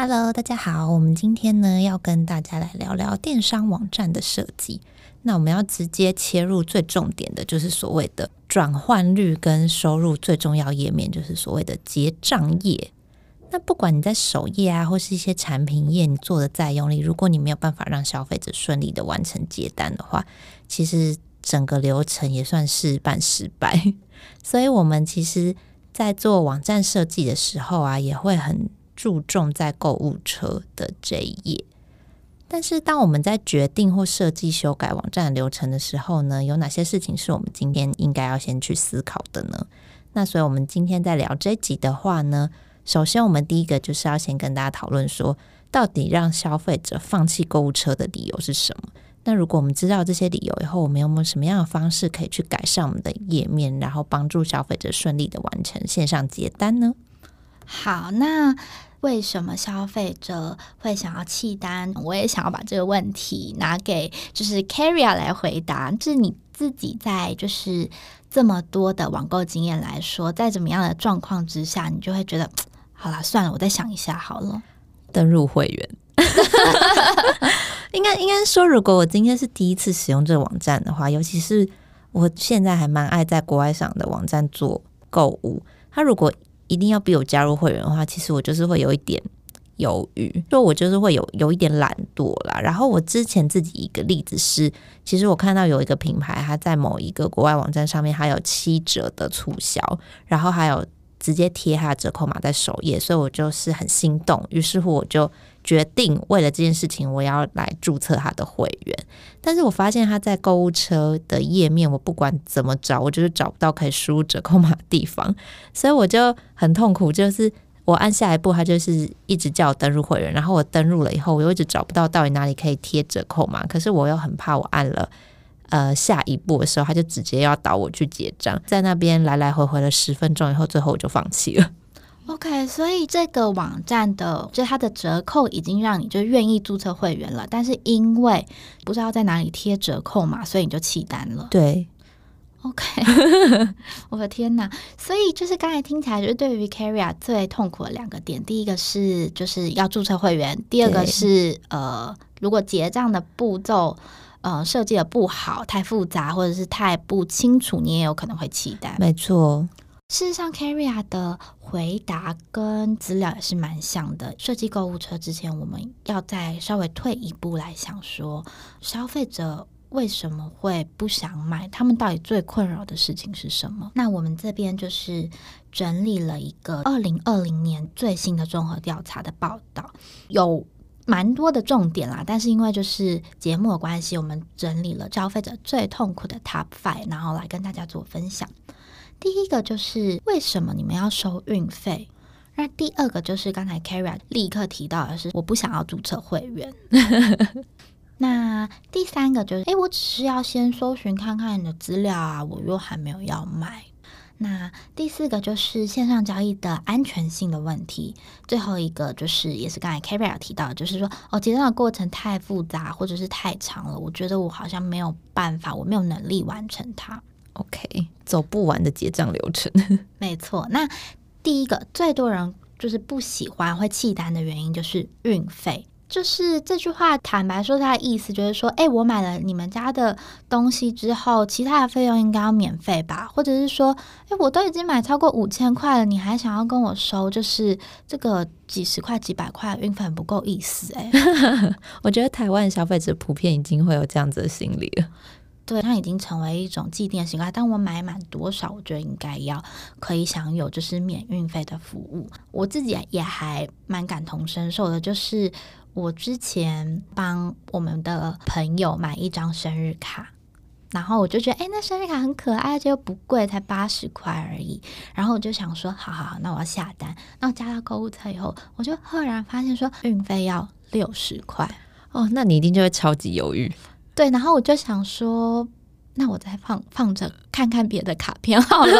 Hello，大家好，我们今天呢要跟大家来聊聊电商网站的设计。那我们要直接切入最重点的，就是所谓的转换率跟收入最重要页面，就是所谓的结账页。那不管你在首页啊，或是一些产品页，你做的再用力，如果你没有办法让消费者顺利的完成结单的话，其实整个流程也算是半失败。所以，我们其实在做网站设计的时候啊，也会很注重在购物车的这一页。但是，当我们在决定或设计修改网站流程的时候呢，有哪些事情是我们今天应该要先去思考的呢？那所以，我们今天在聊这集的话呢，首先我们第一个就是要先跟大家讨论说，到底让消费者放弃购物车的理由是什么？那如果我们知道这些理由以后，我们有没有什么样的方式可以去改善我们的页面，然后帮助消费者顺利的完成线上结单呢？好，那。为什么消费者会想要弃单？我也想要把这个问题拿给就是 Carrie 来回答。就是你自己在就是这么多的网购经验来说，在怎么样的状况之下，你就会觉得 好了，算了，我再想一下好了。登入会员，应该应该说，如果我今天是第一次使用这个网站的话，尤其是我现在还蛮爱在国外上的网站做购物，它如果。一定要逼我加入会员的话，其实我就是会有一点犹豫，就我就是会有有一点懒惰啦。然后我之前自己一个例子是，其实我看到有一个品牌，它在某一个国外网站上面，还有七折的促销，然后还有直接贴它的折扣码在首页，所以我就是很心动，于是乎我就。决定为了这件事情，我要来注册他的会员。但是我发现他在购物车的页面，我不管怎么找，我就是找不到可以输入折扣码的地方，所以我就很痛苦。就是我按下一步，他就是一直叫我登入会员，然后我登入了以后，我又一直找不到到底哪里可以贴折扣码。可是我又很怕，我按了呃下一步的时候，他就直接要导我去结账，在那边来来回回了十分钟以后，最后我就放弃了。OK，所以这个网站的就它的折扣已经让你就愿意注册会员了，但是因为不知道在哪里贴折扣嘛，所以你就弃单了。对，OK，我的天哪！所以就是刚才听起来，就是对于 Carrie 最痛苦的两个点，第一个是就是要注册会员，第二个是呃，如果结账的步骤呃设计的不好、太复杂或者是太不清楚，你也有可能会弃单。没错。事实上，Carrie 的回答跟资料也是蛮像的。设计购物车之前，我们要再稍微退一步来想说，消费者为什么会不想买？他们到底最困扰的事情是什么？那我们这边就是整理了一个二零二零年最新的综合调查的报道，有蛮多的重点啦。但是因为就是节目的关系，我们整理了消费者最痛苦的 Top Five，然后来跟大家做分享。第一个就是为什么你们要收运费？那第二个就是刚才 Carrie 立刻提到的是，我不想要注册会员。那第三个就是，诶，我只是要先搜寻看看你的资料啊，我又还没有要买。那第四个就是线上交易的安全性的问题。最后一个就是，也是刚才 Carrie 提到，就是说，哦，结账的过程太复杂或者是太长了，我觉得我好像没有办法，我没有能力完成它。OK，走不完的结账流程。没错，那第一个最多人就是不喜欢会弃单的原因就是运费。就是这句话，坦白说，它的意思就是说，哎，我买了你们家的东西之后，其他的费用应该要免费吧？或者是说，哎，我都已经买超过五千块了，你还想要跟我收，就是这个几十块、几百块运费很不够意思？哎，我觉得台湾消费者普遍已经会有这样子的心理了。对，它已经成为一种既定习惯。当我买满多少，我觉得应该要可以享有就是免运费的服务。我自己也还蛮感同身受的，就是我之前帮我们的朋友买一张生日卡，然后我就觉得，哎，那生日卡很可爱，而且又不贵，才八十块而已。然后我就想说，好好好，那我要下单。那我加到购物车以后，我就赫然发现说，运费要六十块。哦，那你一定就会超级犹豫。对，然后我就想说，那我再放放着看看别的卡片好了。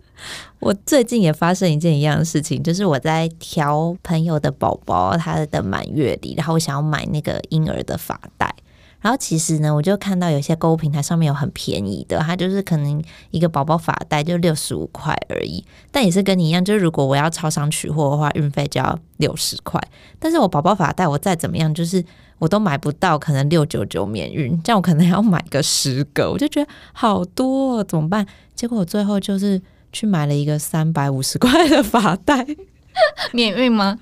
我最近也发生一件一样的事情，就是我在挑朋友的宝宝他的满月礼，然后我想要买那个婴儿的发带。然后其实呢，我就看到有些购物平台上面有很便宜的，它就是可能一个宝宝发带就六十五块而已。但也是跟你一样，就是如果我要超商取货的话，运费就要六十块。但是我宝宝发带我再怎么样，就是我都买不到，可能六九九免运，这样我可能要买个十个，我就觉得好多哦，怎么办？结果我最后就是去买了一个三百五十块的发带，免运吗？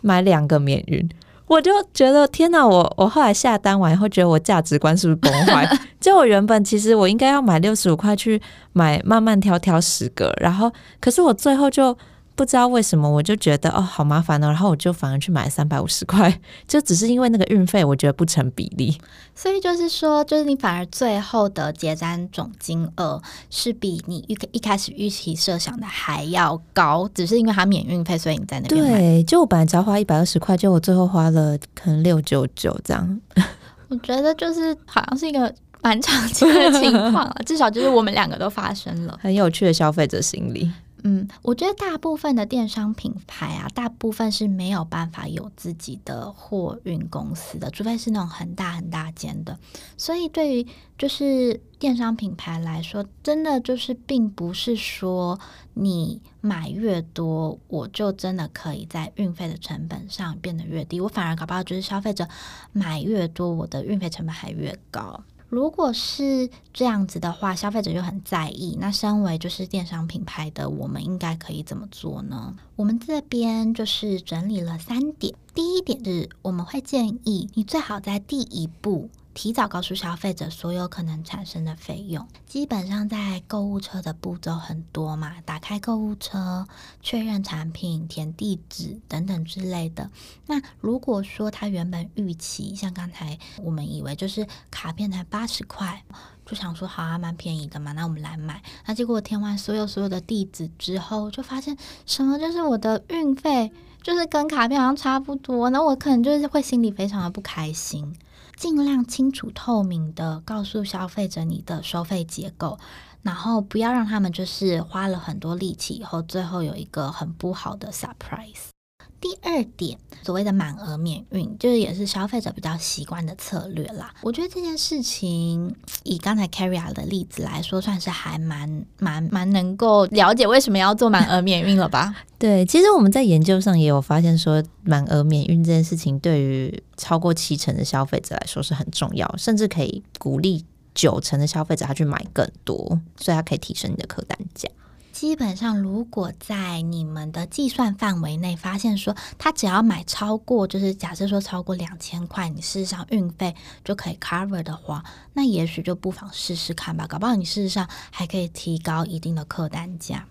买两个免运。我就觉得天哪！我我后来下单完以后，觉得我价值观是不是崩坏？就我原本其实我应该要买六十五块去买，慢慢挑挑十个，然后可是我最后就。不知道为什么，我就觉得哦，好麻烦哦，然后我就反而去买三百五十块，就只是因为那个运费，我觉得不成比例。所以就是说，就是你反而最后的结单总金额是比你预一开始预期设想的还要高，只是因为它免运费，所以你在那边。对，就我本来只要花一百二十块，就我最后花了可能六九九这样。我觉得就是好像是一个蛮常见的情况，至少就是我们两个都发生了，很有趣的消费者心理。嗯，我觉得大部分的电商品牌啊，大部分是没有办法有自己的货运公司的，除非是那种很大很大间的。所以对于就是电商品牌来说，真的就是并不是说你买越多，我就真的可以在运费的成本上变得越低。我反而搞不好就是消费者买越多，我的运费成本还越高。如果是这样子的话，消费者就很在意。那身为就是电商品牌的，我们应该可以怎么做呢？我们这边就是整理了三点。第一点是，我们会建议你最好在第一步。提早告诉消费者所有可能产生的费用。基本上在购物车的步骤很多嘛，打开购物车、确认产品、填地址等等之类的。那如果说他原本预期，像刚才我们以为就是卡片才八十块，就想说好啊，蛮便宜的嘛，那我们来买。那结果填完所有所有的地址之后，就发现什么就是我的运费就是跟卡片好像差不多，那我可能就是会心里非常的不开心。尽量清楚透明的告诉消费者你的收费结构，然后不要让他们就是花了很多力气以后，最后有一个很不好的 surprise。第二点，所谓的满额免运，就是也是消费者比较习惯的策略啦。我觉得这件事情，以刚才 Carrie 的例子来说，算是还蛮蛮蛮能够了解为什么要做满额免运了吧？对，其实我们在研究上也有发现说，满额免运这件事情对于超过七成的消费者来说是很重要，甚至可以鼓励九成的消费者他去买更多，所以他可以提升你的客单价。基本上，如果在你们的计算范围内发现说他只要买超过，就是假设说超过两千块，你事实上运费就可以 cover 的话，那也许就不妨试试看吧。搞不好你事实上还可以提高一定的客单价。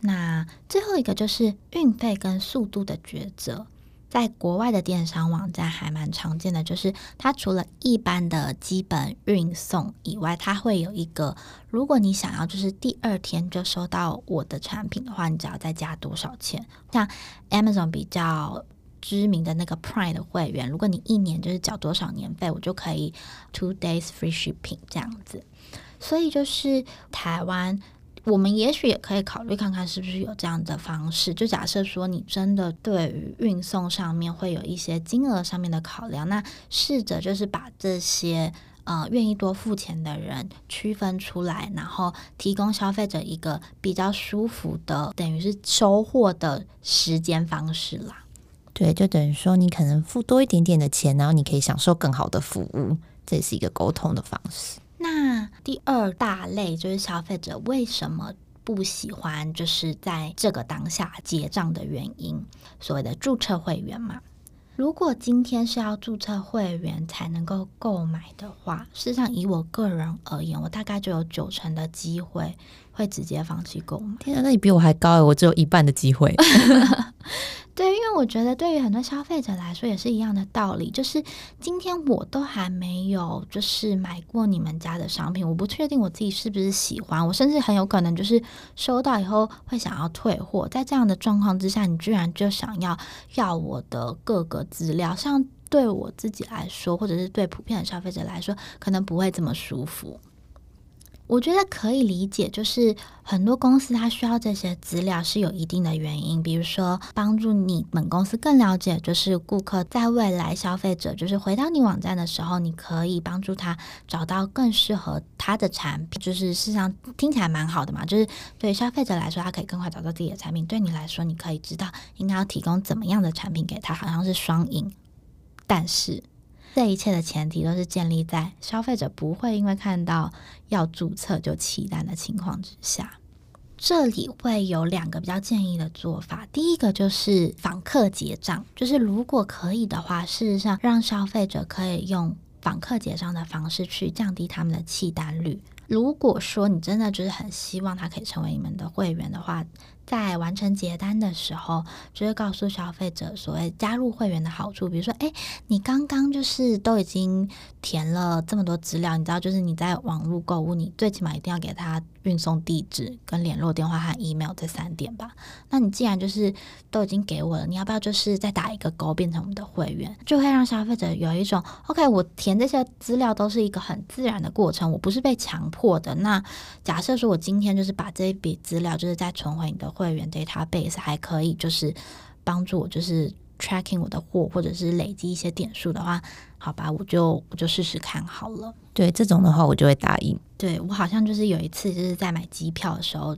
那最后一个就是运费跟速度的抉择。在国外的电商网站还蛮常见的，就是它除了一般的基本运送以外，它会有一个，如果你想要就是第二天就收到我的产品的话，你只要再加多少钱？像 Amazon 比较知名的那个 Prime 的会员，如果你一年就是缴多少年费，我就可以 two days free shipping 这样子。所以就是台湾。我们也许也可以考虑看看，是不是有这样的方式。就假设说，你真的对于运送上面会有一些金额上面的考量，那试着就是把这些呃愿意多付钱的人区分出来，然后提供消费者一个比较舒服的，等于是收货的时间方式啦。对，就等于说你可能付多一点点的钱，然后你可以享受更好的服务，这是一个沟通的方式。那第二大类就是消费者为什么不喜欢，就是在这个当下结账的原因，所谓的注册会员嘛。如果今天是要注册会员才能够购买的话，事实上以我个人而言，我大概就有九成的机会会直接放弃购买。天啊，那你比我还高，我只有一半的机会。对，因为我觉得对于很多消费者来说也是一样的道理，就是今天我都还没有就是买过你们家的商品，我不确定我自己是不是喜欢，我甚至很有可能就是收到以后会想要退货。在这样的状况之下，你居然就想要要我的各个资料，像对我自己来说，或者是对普遍的消费者来说，可能不会这么舒服。我觉得可以理解，就是很多公司它需要这些资料是有一定的原因，比如说帮助你们公司更了解，就是顾客在未来消费者就是回到你网站的时候，你可以帮助他找到更适合他的产品，就是事实上听起来蛮好的嘛，就是对消费者来说，他可以更快找到自己的产品；对你来说，你可以知道应该要提供怎么样的产品给他，好像是双赢。但是。这一切的前提都是建立在消费者不会因为看到要注册就弃单的情况之下。这里会有两个比较建议的做法，第一个就是访客结账，就是如果可以的话，事实上让消费者可以用访客结账的方式去降低他们的弃单率。如果说你真的就是很希望他可以成为你们的会员的话，在完成结单的时候，就会告诉消费者所谓加入会员的好处，比如说，哎，你刚刚就是都已经填了这么多资料，你知道，就是你在网络购物，你最起码一定要给他运送地址、跟联络电话和 email 这三点吧。那你既然就是都已经给我了，你要不要就是再打一个勾，变成我们的会员，就会让消费者有一种 OK，我填这些资料都是一个很自然的过程，我不是被强迫的。那假设说我今天就是把这一笔资料就是再存回你的。会员 database 还可以，就是帮助我，就是 tracking 我的货，或者是累积一些点数的话，好吧，我就我就试试看好了。对，这种的话，我就会答应。对，我好像就是有一次就是在买机票的时候，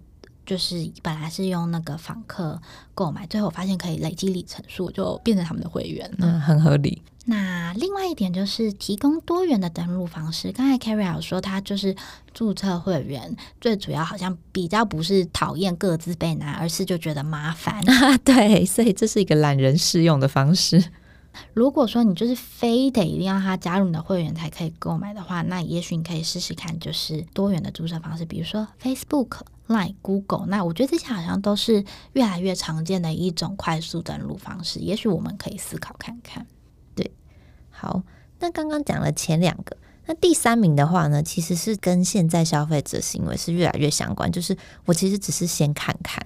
就是本来是用那个访客购买，最后我发现可以累积里程数，就变成他们的会员。嗯，很合理。那另外一点就是提供多元的登录方式。刚才 Carrie 有说，他就是注册会员，最主要好像比较不是讨厌各自被拿，而是就觉得麻烦。啊，对，所以这是一个懒人适用的方式。如果说你就是非得一定要他加入你的会员才可以购买的话，那也许你可以试试看，就是多元的注册方式，比如说 Facebook、Line、Google。那我觉得这些好像都是越来越常见的一种快速登录方式，也许我们可以思考看看。对好，那刚刚讲了前两个，那第三名的话呢，其实是跟现在消费者行为是越来越相关。就是我其实只是先看看，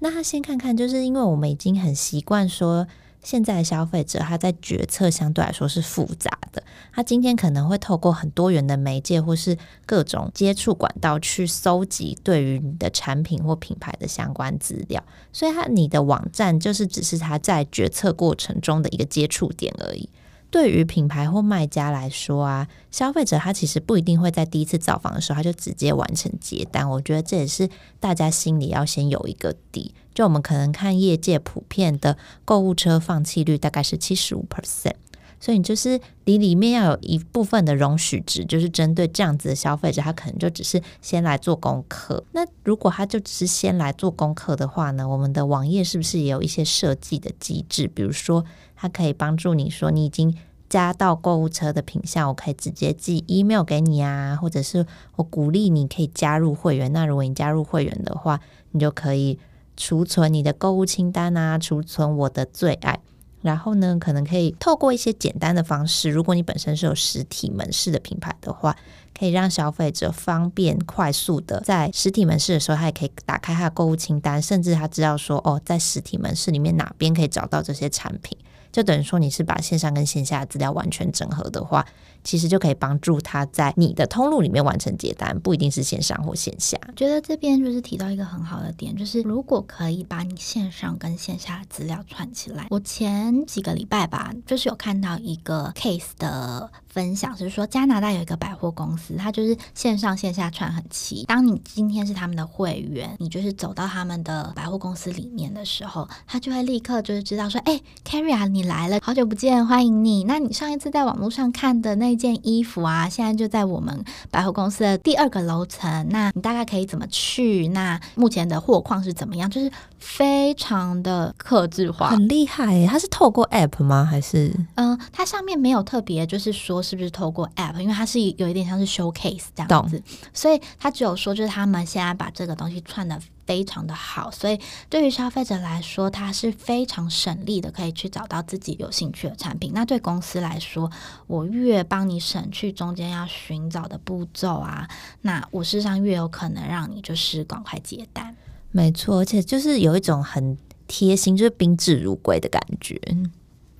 那他先看看，就是因为我们已经很习惯说，现在的消费者他在决策相对来说是复杂的，他今天可能会透过很多元的媒介或是各种接触管道去搜集对于你的产品或品牌的相关资料，所以他你的网站就是只是他在决策过程中的一个接触点而已。对于品牌或卖家来说啊，消费者他其实不一定会在第一次造访的时候他就直接完成结单。我觉得这也是大家心里要先有一个底。就我们可能看业界普遍的购物车放弃率大概是七十五 percent，所以你就是你里面要有一部分的容许值，就是针对这样子的消费者，他可能就只是先来做功课。那如果他就只是先来做功课的话呢，我们的网页是不是也有一些设计的机制？比如说。它可以帮助你说，你已经加到购物车的品项，我可以直接寄 email 给你啊，或者是我鼓励你可以加入会员。那如果你加入会员的话，你就可以储存你的购物清单啊，储存我的最爱。然后呢，可能可以透过一些简单的方式，如果你本身是有实体门市的品牌的话，可以让消费者方便快速的在实体门市的时候，他也可以打开他的购物清单，甚至他知道说，哦，在实体门市里面哪边可以找到这些产品。就等于说，你是把线上跟线下的资料完全整合的话，其实就可以帮助他在你的通路里面完成接单，不一定是线上或线下。觉得这边就是提到一个很好的点，就是如果可以把你线上跟线下的资料串起来。我前几个礼拜吧，就是有看到一个 case 的分享，是说加拿大有一个百货公司，它就是线上线下串很齐。当你今天是他们的会员，你就是走到他们的百货公司里面的时候，他就会立刻就是知道说，哎，Carrie 啊，你。来了，好久不见，欢迎你。那你上一次在网络上看的那件衣服啊，现在就在我们百货公司的第二个楼层。那你大概可以怎么去？那目前的货况是怎么样？就是非常的克制化，很厉害。它是透过 App 吗？还是？嗯，它上面没有特别，就是说是不是透过 App，因为它是有一点像是 showcase 这样子，所以它只有说就是他们现在把这个东西串的。非常的好，所以对于消费者来说，它是非常省力的，可以去找到自己有兴趣的产品。那对公司来说，我越帮你省去中间要寻找的步骤啊，那我事实上越有可能让你就是赶快接单。没错，而且就是有一种很贴心，就是宾至如归的感觉。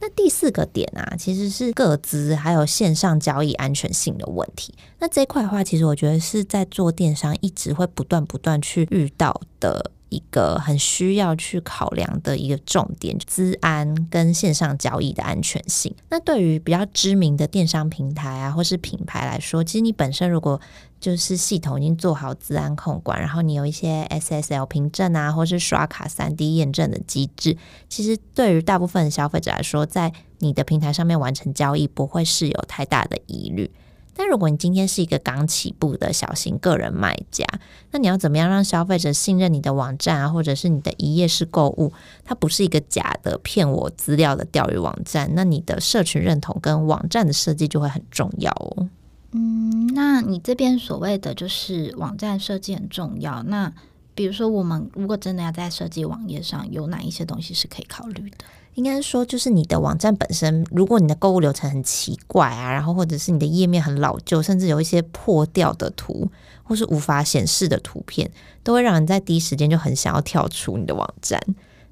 那第四个点啊，其实是各资还有线上交易安全性的问题。那这块的话，其实我觉得是在做电商一直会不断不断去遇到的。一个很需要去考量的一个重点，资安跟线上交易的安全性。那对于比较知名的电商平台啊，或是品牌来说，其实你本身如果就是系统已经做好资安控管，然后你有一些 SSL 凭证啊，或是刷卡 3D 验证的机制，其实对于大部分的消费者来说，在你的平台上面完成交易，不会是有太大的疑虑。但如果你今天是一个刚起步的小型个人卖家，那你要怎么样让消费者信任你的网站啊，或者是你的一页式购物，它不是一个假的骗我资料的钓鱼网站？那你的社群认同跟网站的设计就会很重要哦。嗯，那你这边所谓的就是网站设计很重要。那比如说，我们如果真的要在设计网页上，有哪一些东西是可以考虑的？应该说，就是你的网站本身，如果你的购物流程很奇怪啊，然后或者是你的页面很老旧，甚至有一些破掉的图，或是无法显示的图片，都会让人在第一时间就很想要跳出你的网站。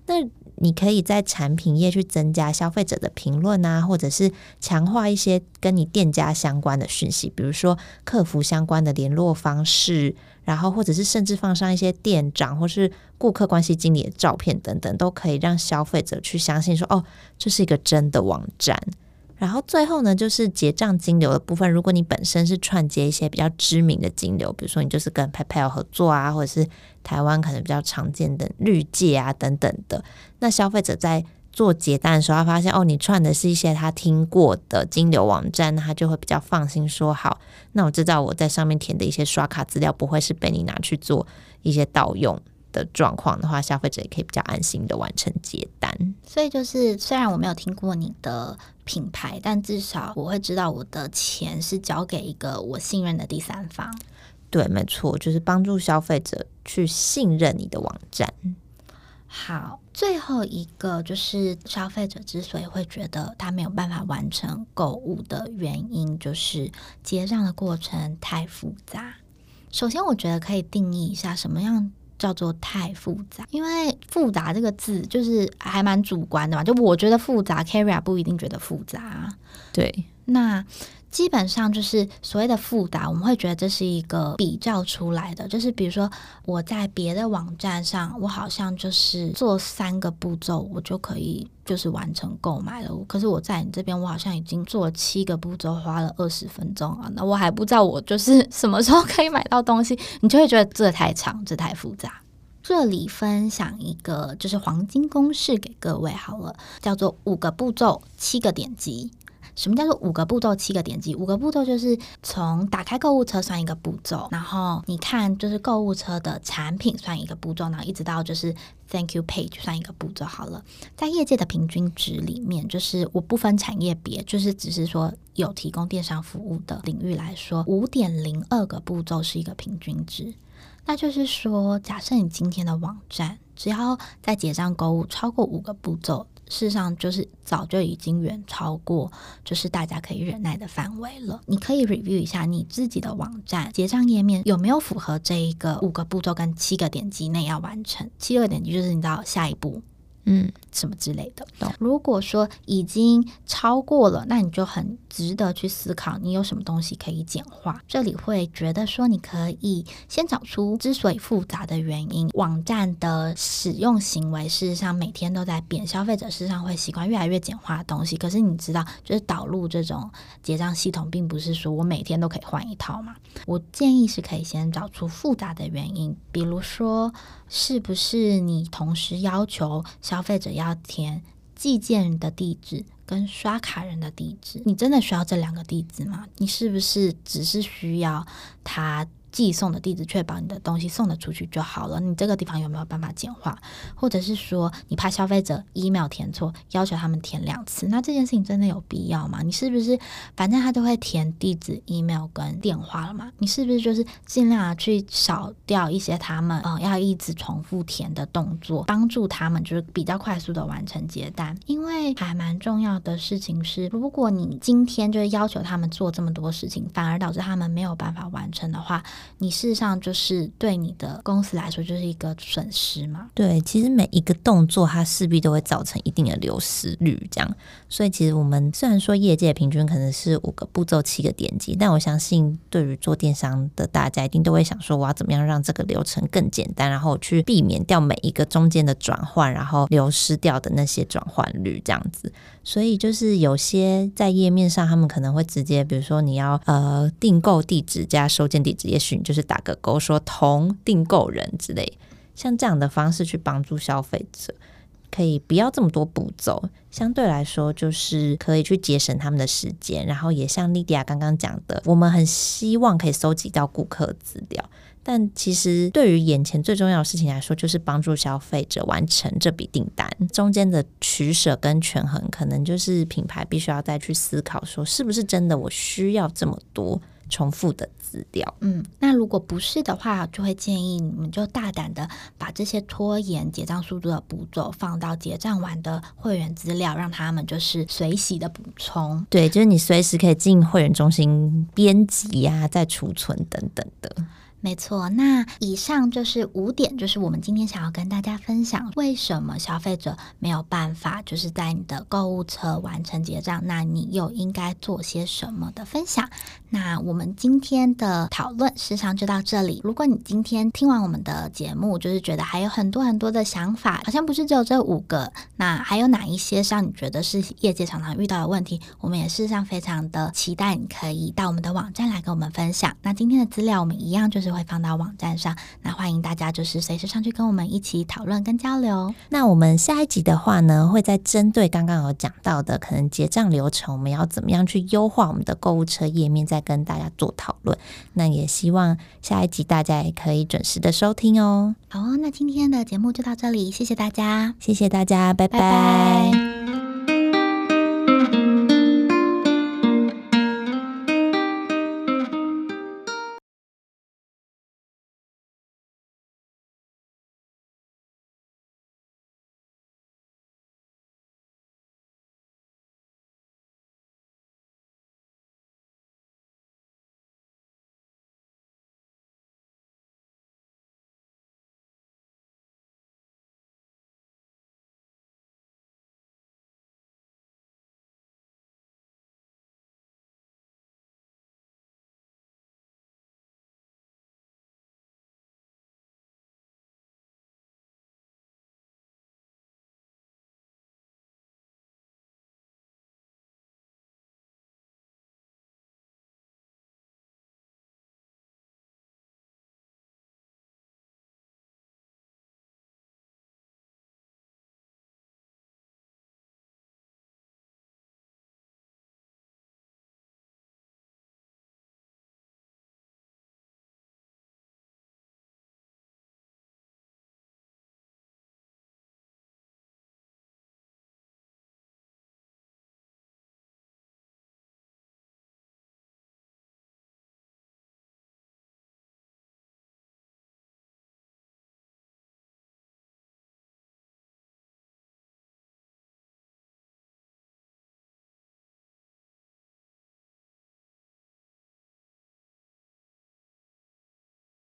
那你可以在产品页去增加消费者的评论啊，或者是强化一些跟你店家相关的讯息，比如说客服相关的联络方式。然后，或者是甚至放上一些店长或是顾客关系经理的照片等等，都可以让消费者去相信说，哦，这是一个真的网站。然后最后呢，就是结账金流的部分。如果你本身是串接一些比较知名的金流，比如说你就是跟 PayPal 合作啊，或者是台湾可能比较常见的绿界啊等等的，那消费者在做结单的时候，他发现哦，你串的是一些他听过的金流网站，他就会比较放心说好，那我知道我在上面填的一些刷卡资料不会是被你拿去做一些盗用的状况的话，消费者也可以比较安心的完成结单。所以就是虽然我没有听过你的品牌，但至少我会知道我的钱是交给一个我信任的第三方。对，没错，就是帮助消费者去信任你的网站。好，最后一个就是消费者之所以会觉得他没有办法完成购物的原因，就是结账的过程太复杂。首先，我觉得可以定义一下什么样叫做太复杂，因为复杂这个字就是还蛮主观的嘛。就我觉得复杂 c a r r i 不一定觉得复杂。对，那。基本上就是所谓的复杂，我们会觉得这是一个比较出来的，就是比如说我在别的网站上，我好像就是做三个步骤，我就可以就是完成购买了。可是我在你这边，我好像已经做七个步骤，花了二十分钟啊，那我还不知道我就是 什么时候可以买到东西，你就会觉得这太长，这太复杂。这里分享一个就是黄金公式给各位好了，叫做五个步骤，七个点击。什么叫做五个步骤七个点击？五个步骤就是从打开购物车算一个步骤，然后你看就是购物车的产品算一个步骤，然后一直到就是 Thank you page 算一个步骤好了。在业界的平均值里面，就是我不分产业别，就是只是说有提供电商服务的领域来说，五点零二个步骤是一个平均值。那就是说，假设你今天的网站只要在结账购物超过五个步骤。事实上，就是早就已经远超过，就是大家可以忍耐的范围了。你可以 review 一下你自己的网站结账页面有没有符合这一个五个步骤跟七个点击内要完成。七个点击就是你知道下一步。嗯，什么之类的。如果说已经超过了，那你就很值得去思考，你有什么东西可以简化。这里会觉得说，你可以先找出之所以复杂的原因。网站的使用行为事实上每天都在变，消费者事实上会习惯越来越简化的东西。可是你知道，就是导入这种结账系统，并不是说我每天都可以换一套嘛。我建议是可以先找出复杂的原因，比如说。是不是你同时要求消费者要要填寄件人的地址跟刷卡人的地址？你真的需要这两个地址吗？你是不是只是需要他？寄送的地址，确保你的东西送得出去就好了。你这个地方有没有办法简化？或者是说，你怕消费者 email 填错，要求他们填两次，那这件事情真的有必要吗？你是不是反正他都会填地址、email 跟电话了嘛？你是不是就是尽量去少掉一些他们嗯、要一直重复填的动作，帮助他们就是比较快速的完成结单？因为还蛮重要的事情是，如果你今天就是要求他们做这么多事情，反而导致他们没有办法完成的话。你事实上就是对你的公司来说就是一个损失嘛。对，其实每一个动作它势必都会造成一定的流失率，这样。所以其实我们虽然说业界平均可能是五个步骤七个点击，但我相信对于做电商的大家一定都会想说，我要怎么样让这个流程更简单，然后去避免掉每一个中间的转换，然后流失掉的那些转换率这样子。所以就是有些在页面上，他们可能会直接，比如说你要呃订购地址加收件地址，也许就是打个勾说同订购人之类，像这样的方式去帮助消费者，可以不要这么多步骤，相对来说就是可以去节省他们的时间，然后也像莉迪亚刚刚讲的，我们很希望可以收集到顾客资料。但其实，对于眼前最重要的事情来说，就是帮助消费者完成这笔订单。中间的取舍跟权衡，可能就是品牌必须要再去思考，说是不是真的我需要这么多重复的资料。嗯，那如果不是的话，就会建议你们就大胆的把这些拖延结账速度的步骤放到结账完的会员资料，让他们就是随喜的补充。对，就是你随时可以进会员中心编辑呀、啊、再储存等等的。没错，那以上就是五点，就是我们今天想要跟大家分享，为什么消费者没有办法就是在你的购物车完成结账，那你又应该做些什么的分享。那我们今天的讨论时长就到这里。如果你今天听完我们的节目，就是觉得还有很多很多的想法，好像不是只有这五个，那还有哪一些让你觉得是业界常常遇到的问题？我们也事实上非常的期待你可以到我们的网站来跟我们分享。那今天的资料我们一样就是。会放到网站上，那欢迎大家就是随时上去跟我们一起讨论跟交流。那我们下一集的话呢，会再针对刚刚有讲到的可能结账流程，我们要怎么样去优化我们的购物车页面，再跟大家做讨论。那也希望下一集大家也可以准时的收听哦。好哦，那今天的节目就到这里，谢谢大家，谢谢大家，拜拜。拜拜。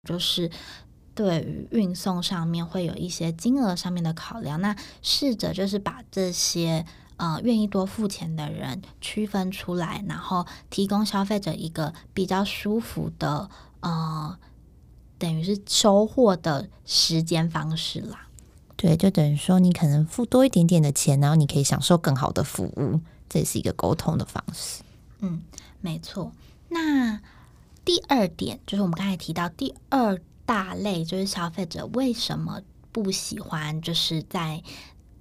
就是对于运送上面会有一些金额上面的考量，那试着就是把这些呃愿意多付钱的人区分出来，然后提供消费者一个比较舒服的呃，等于是收获的时间方式啦。对，就等于说你可能付多一点点的钱，然后你可以享受更好的服务，这也是一个沟通的方式。嗯，没错。那第二点就是我们刚才提到第二大类，就是消费者为什么不喜欢，就是在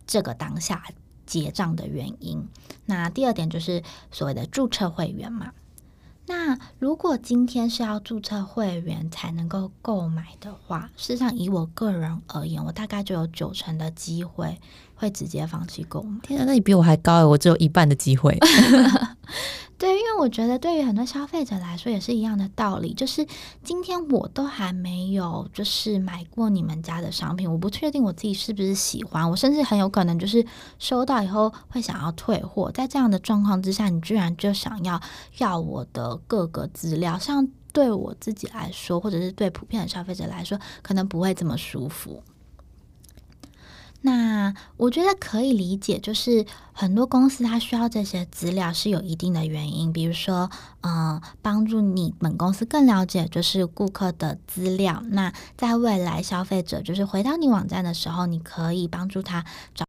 这个当下结账的原因。那第二点就是所谓的注册会员嘛。那如果今天是要注册会员才能够购买的话，事实上以我个人而言，我大概就有九成的机会会直接放弃购买。天啊，那你比我还高诶，我只有一半的机会。对，因为我觉得对于很多消费者来说也是一样的道理，就是今天我都还没有就是买过你们家的商品，我不确定我自己是不是喜欢，我甚至很有可能就是收到以后会想要退货。在这样的状况之下，你居然就想要要我的各个资料，像对我自己来说，或者是对普遍的消费者来说，可能不会这么舒服。那我觉得可以理解，就是很多公司它需要这些资料是有一定的原因，比如说，嗯，帮助你们公司更了解就是顾客的资料。那在未来消费者就是回到你网站的时候，你可以帮助他找